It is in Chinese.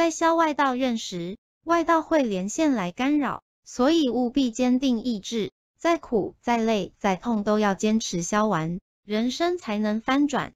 在消外道怨时外道会连线来干扰所以务必坚定意志再苦再累再痛都要坚持消完人生才能翻转